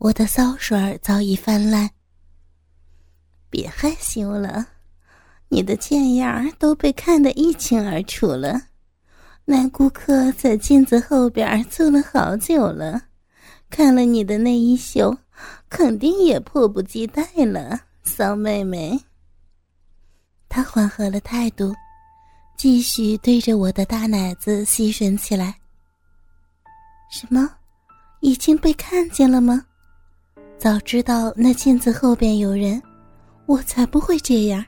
我的骚水早已泛滥。别害羞了，你的贱样都被看得一清二楚了。男顾客在镜子后边坐了好久了，看了你的内衣秀，肯定也迫不及待了。骚妹妹，他缓和了态度，继续对着我的大奶子吸吮起来。什么？已经被看见了吗？早知道那镜子后边有人，我才不会这样。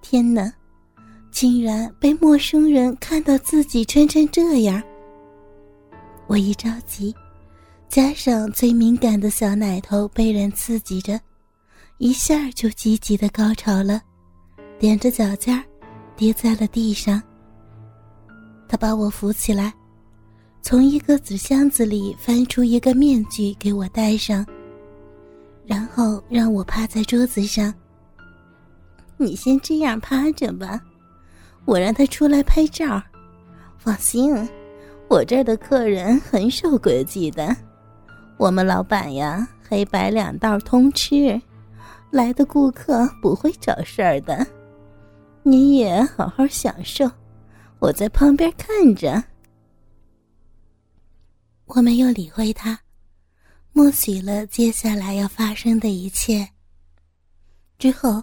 天哪！竟然被陌生人看到自己穿成这样，我一着急，加上最敏感的小奶头被人刺激着，一下就积极的高潮了，踮着脚尖，跌在了地上。他把我扶起来，从一个纸箱子里翻出一个面具给我戴上，然后让我趴在桌子上。你先这样趴着吧。我让他出来拍照，放心，我这儿的客人很守规矩的。我们老板呀，黑白两道通吃，来的顾客不会找事儿的。你也好好享受，我在旁边看着。我没有理会他，默许了接下来要发生的一切。之后，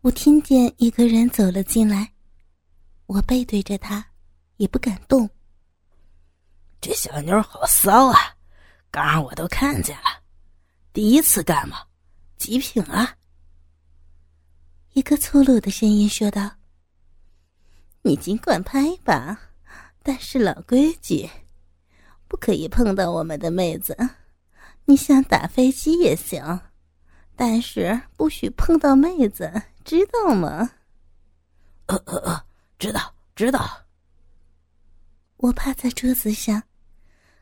我听见一个人走了进来。我背对着他，也不敢动。这小妞好骚啊，刚刚我都看见了。第一次干吗？极品啊！一个粗鲁的声音说道：“你尽管拍吧，但是老规矩，不可以碰到我们的妹子。你想打飞机也行，但是不许碰到妹子，知道吗？”呃呃呃。知道，知道。我趴在桌子上，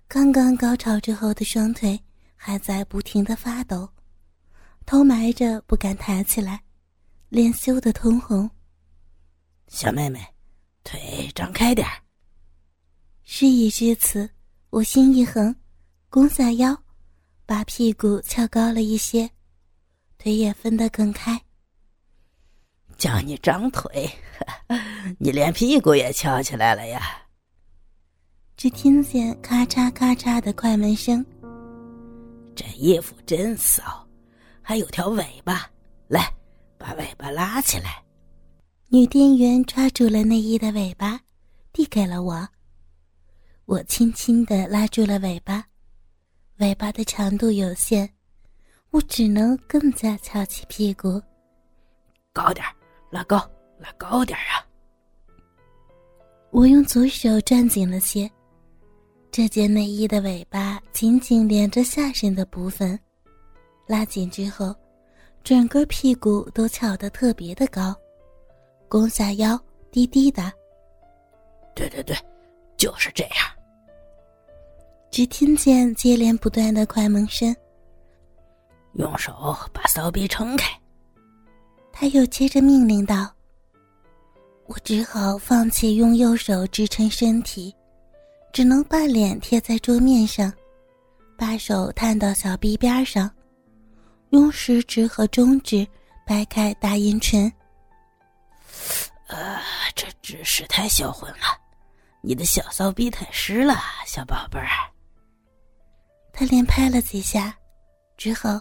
刚刚高潮之后的双腿还在不停的发抖，头埋着不敢抬起来，脸羞得通红。小妹妹，腿张开点儿。事已至此，我心一横，弓下腰，把屁股翘高了一些，腿也分得更开。叫你长腿，你连屁股也翘起来了呀！只听见咔嚓咔嚓的快门声。这衣服真骚，还有条尾巴，来，把尾巴拉起来。女店员抓住了内衣的尾巴，递给了我。我轻轻的拉住了尾巴，尾巴的长度有限，我只能更加翘起屁股，高点儿。拉高，拉高点啊！我用左手攥紧了些，这件内衣的尾巴紧紧连着下身的部分，拉紧之后，整个屁股都翘得特别的高，弓下腰，低低的。对对对，就是这样。只听见接连不断的快门声。用手把骚逼撑开。他又接着命令道：“我只好放弃用右手支撑身体，只能把脸贴在桌面上，把手探到小臂边上，用食指和中指掰开大阴唇。呃，这姿势太销魂了，你的小骚逼太湿了，小宝贝儿。”他连拍了几下，之后。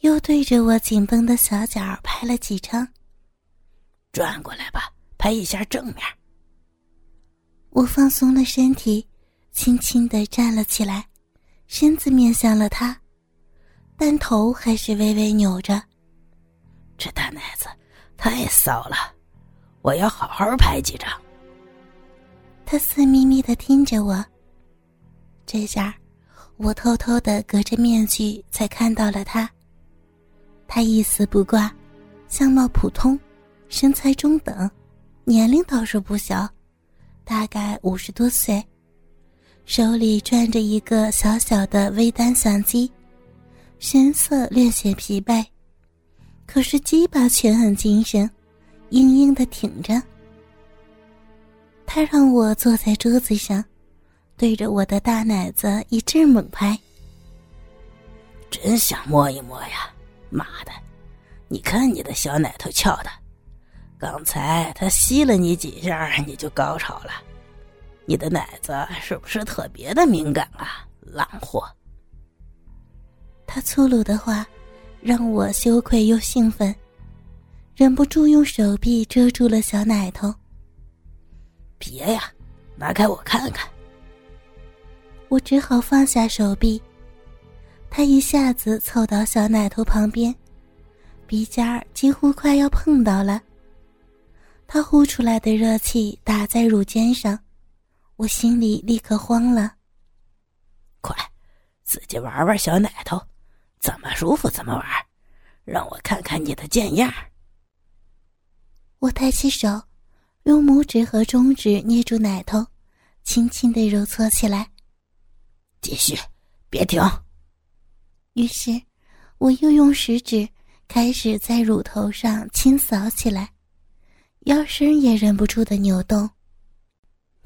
又对着我紧绷的小脚拍了几张。转过来吧，拍一下正面。我放松了身体，轻轻的站了起来，身子面向了他，但头还是微微扭着。这大奶子太骚了，我要好好拍几张。他色眯眯的听着我。这下，我偷偷的隔着面具才看到了他。他一丝不挂，相貌普通，身材中等，年龄倒是不小，大概五十多岁，手里攥着一个小小的微单相机，神色略显疲惫，可是鸡巴却很精神，硬硬的挺着。他让我坐在桌子上，对着我的大奶子一阵猛拍。真想摸一摸呀！妈的，你看你的小奶头翘的，刚才他吸了你几下，你就高潮了。你的奶子是不是特别的敏感啊，浪货？他粗鲁的话让我羞愧又兴奋，忍不住用手臂遮住了小奶头。别呀，拿开我看看。我只好放下手臂。他一下子凑到小奶头旁边，鼻尖儿几乎快要碰到了。他呼出来的热气打在乳尖上，我心里立刻慌了。快，自己玩玩小奶头，怎么舒服怎么玩，让我看看你的贱样我抬起手，用拇指和中指捏住奶头，轻轻的揉搓起来。继续，别停。于是，我又用食指开始在乳头上轻扫起来，腰身也忍不住的扭动。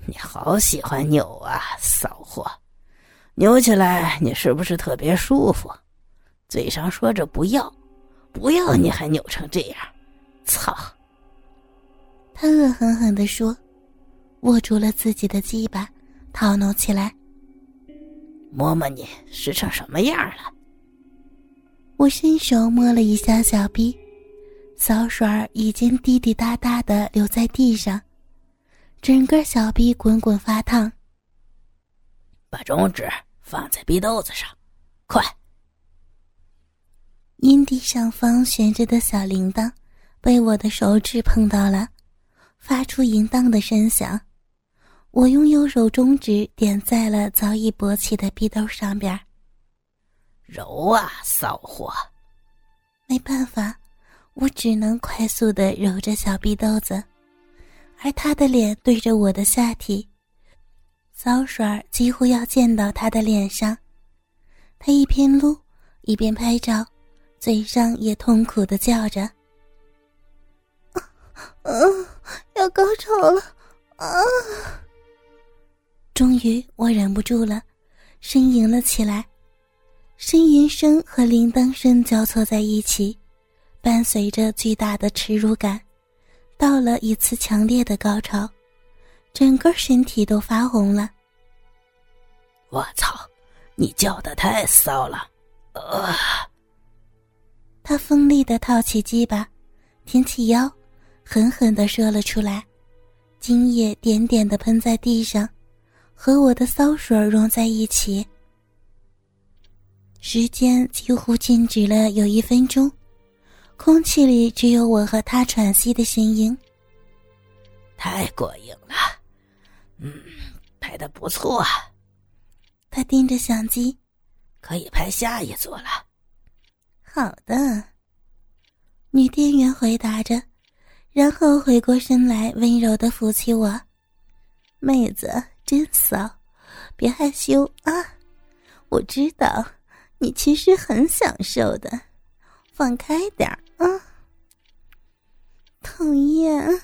你好喜欢扭啊，骚货！扭起来你是不是特别舒服？嘴上说着不要，不要，你还扭成这样，操！他恶狠狠地说，握住了自己的鸡巴，套弄起来。摸摸你湿成什么样了？我伸手摸了一下小臂，小水儿已经滴滴答答的流在地上，整个小臂滚滚发烫。把中指放在逼豆子上，快！阴蒂上方悬着的小铃铛被我的手指碰到了，发出淫荡的声响。我用右手中指点在了早已勃起的逼兜上边。揉啊，骚货！没办法，我只能快速的揉着小逼兜子，而他的脸对着我的下体，骚水儿几乎要溅到他的脸上。他一边撸一边拍照，嘴上也痛苦的叫着：“啊啊，要高潮了！”啊！终于，我忍不住了，呻吟了起来。呻吟声和铃铛声交错在一起，伴随着巨大的耻辱感，到了一次强烈的高潮，整个身体都发红了。我操！你叫的太骚了！啊！他锋利的套起鸡巴，挺起腰，狠狠的射了出来，精液点点的喷在地上，和我的骚水融在一起。时间几乎静止了有一分钟，空气里只有我和他喘息的声音。太过瘾了，嗯，拍的不错。他盯着相机，可以拍下一组了。好的，女店员回答着，然后回过身来，温柔的扶起我。妹子真骚，别害羞啊，我知道。你其实很享受的，放开点啊！讨厌，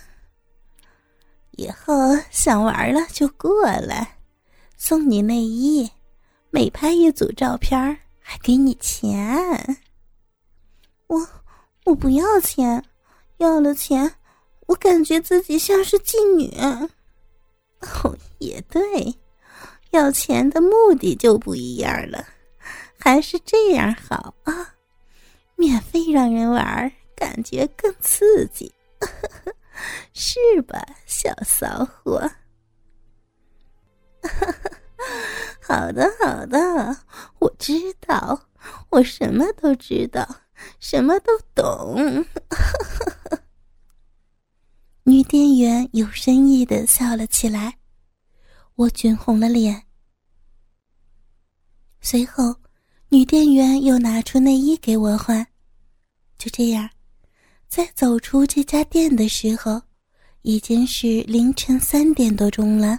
以后想玩了就过来，送你内衣，每拍一组照片还给你钱。我我不要钱，要了钱，我感觉自己像是妓女。哦，也对，要钱的目的就不一样了。还是这样好啊，免费让人玩，感觉更刺激，是吧，小骚货？好的，好的，我知道，我什么都知道，什么都懂。女店员有深意的笑了起来，我俊红了脸，随后。女店员又拿出内衣给我换，就这样，在走出这家店的时候，已经是凌晨三点多钟了。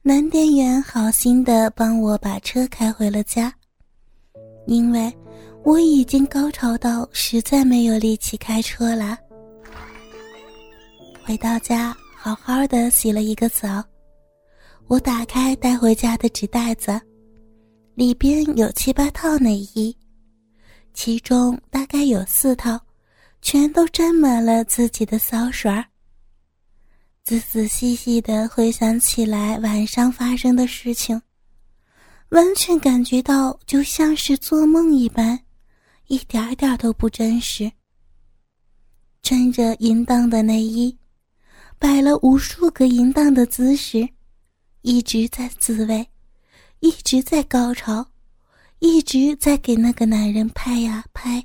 男店员好心的帮我把车开回了家，因为我已经高潮到实在没有力气开车了。回到家，好好的洗了一个澡，我打开带回家的纸袋子。里边有七八套内衣，其中大概有四套，全都沾满了自己的骚水儿。仔仔细细的回想起来晚上发生的事情，完全感觉到就像是做梦一般，一点点都不真实。穿着淫荡的内衣，摆了无数个淫荡的姿势，一直在自慰，一直在高潮，一直在给那个男人拍呀拍，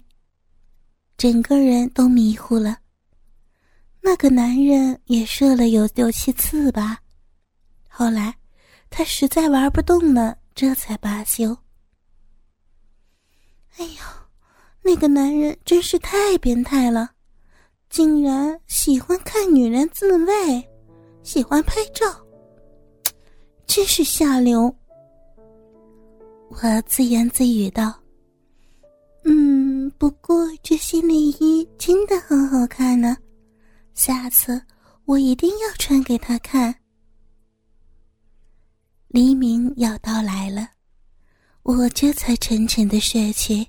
整个人都迷糊了。那个男人也射了有六七次吧，后来他实在玩不动了，这才罢休。哎呦，那个男人真是太变态了，竟然喜欢看女人自慰，喜欢拍照，真是下流。我自言自语道：“嗯，不过这新内衣真的很好看呢。”下次我一定要穿给他看。黎明要到来了，我这才沉沉的睡去。